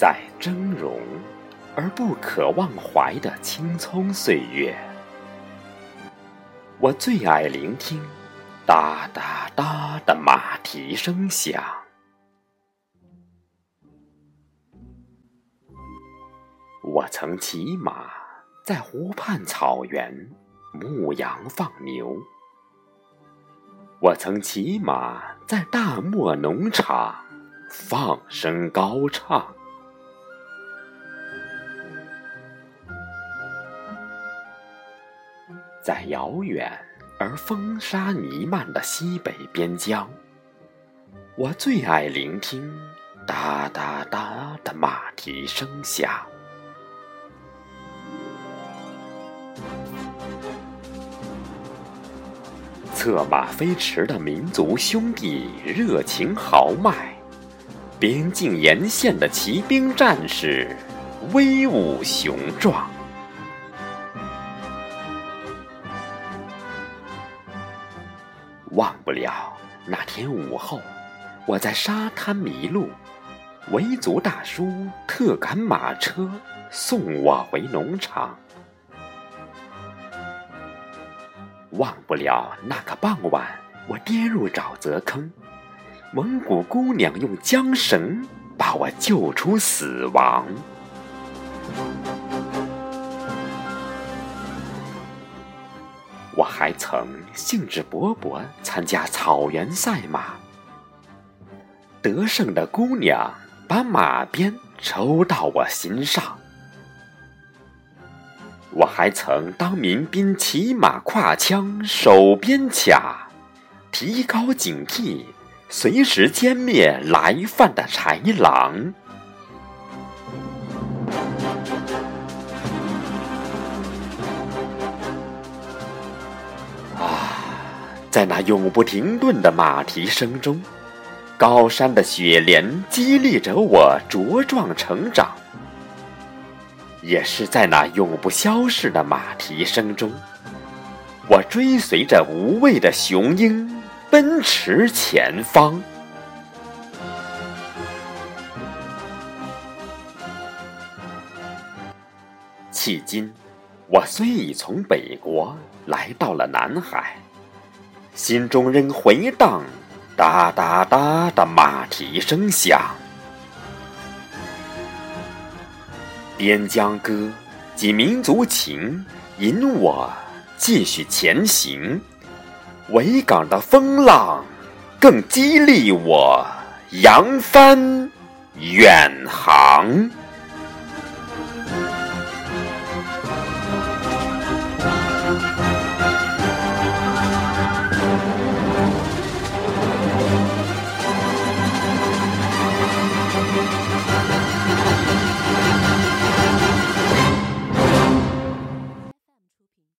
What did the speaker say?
在峥嵘而不可忘怀的青葱岁月，我最爱聆听哒哒哒的马蹄声响。我曾骑马在湖畔草原牧羊放牛，我曾骑马在大漠农场放声高唱。在遥远而风沙弥漫的西北边疆，我最爱聆听哒哒哒的马蹄声响。策马飞驰的民族兄弟热情豪迈，边境沿线的骑兵战士威武雄壮。忘不了那天午后，我在沙滩迷路，维族大叔特赶马车送我回农场。忘不了那个傍晚，我跌入沼泽坑，蒙古姑娘用缰绳把我救出死亡。我还曾兴致勃勃参加草原赛马，得胜的姑娘把马鞭抽到我心上。我还曾当民兵骑马挎枪守边卡，提高警惕，随时歼灭来犯的豺狼。在那永不停顿的马蹄声中，高山的雪莲激励着我茁壮成长；也是在那永不消逝的马蹄声中，我追随着无畏的雄鹰奔驰前方。迄今，我虽已从北国来到了南海。心中仍回荡哒哒哒的马蹄声响，边疆歌及民族情引我继续前行，维港的风浪更激励我扬帆远航。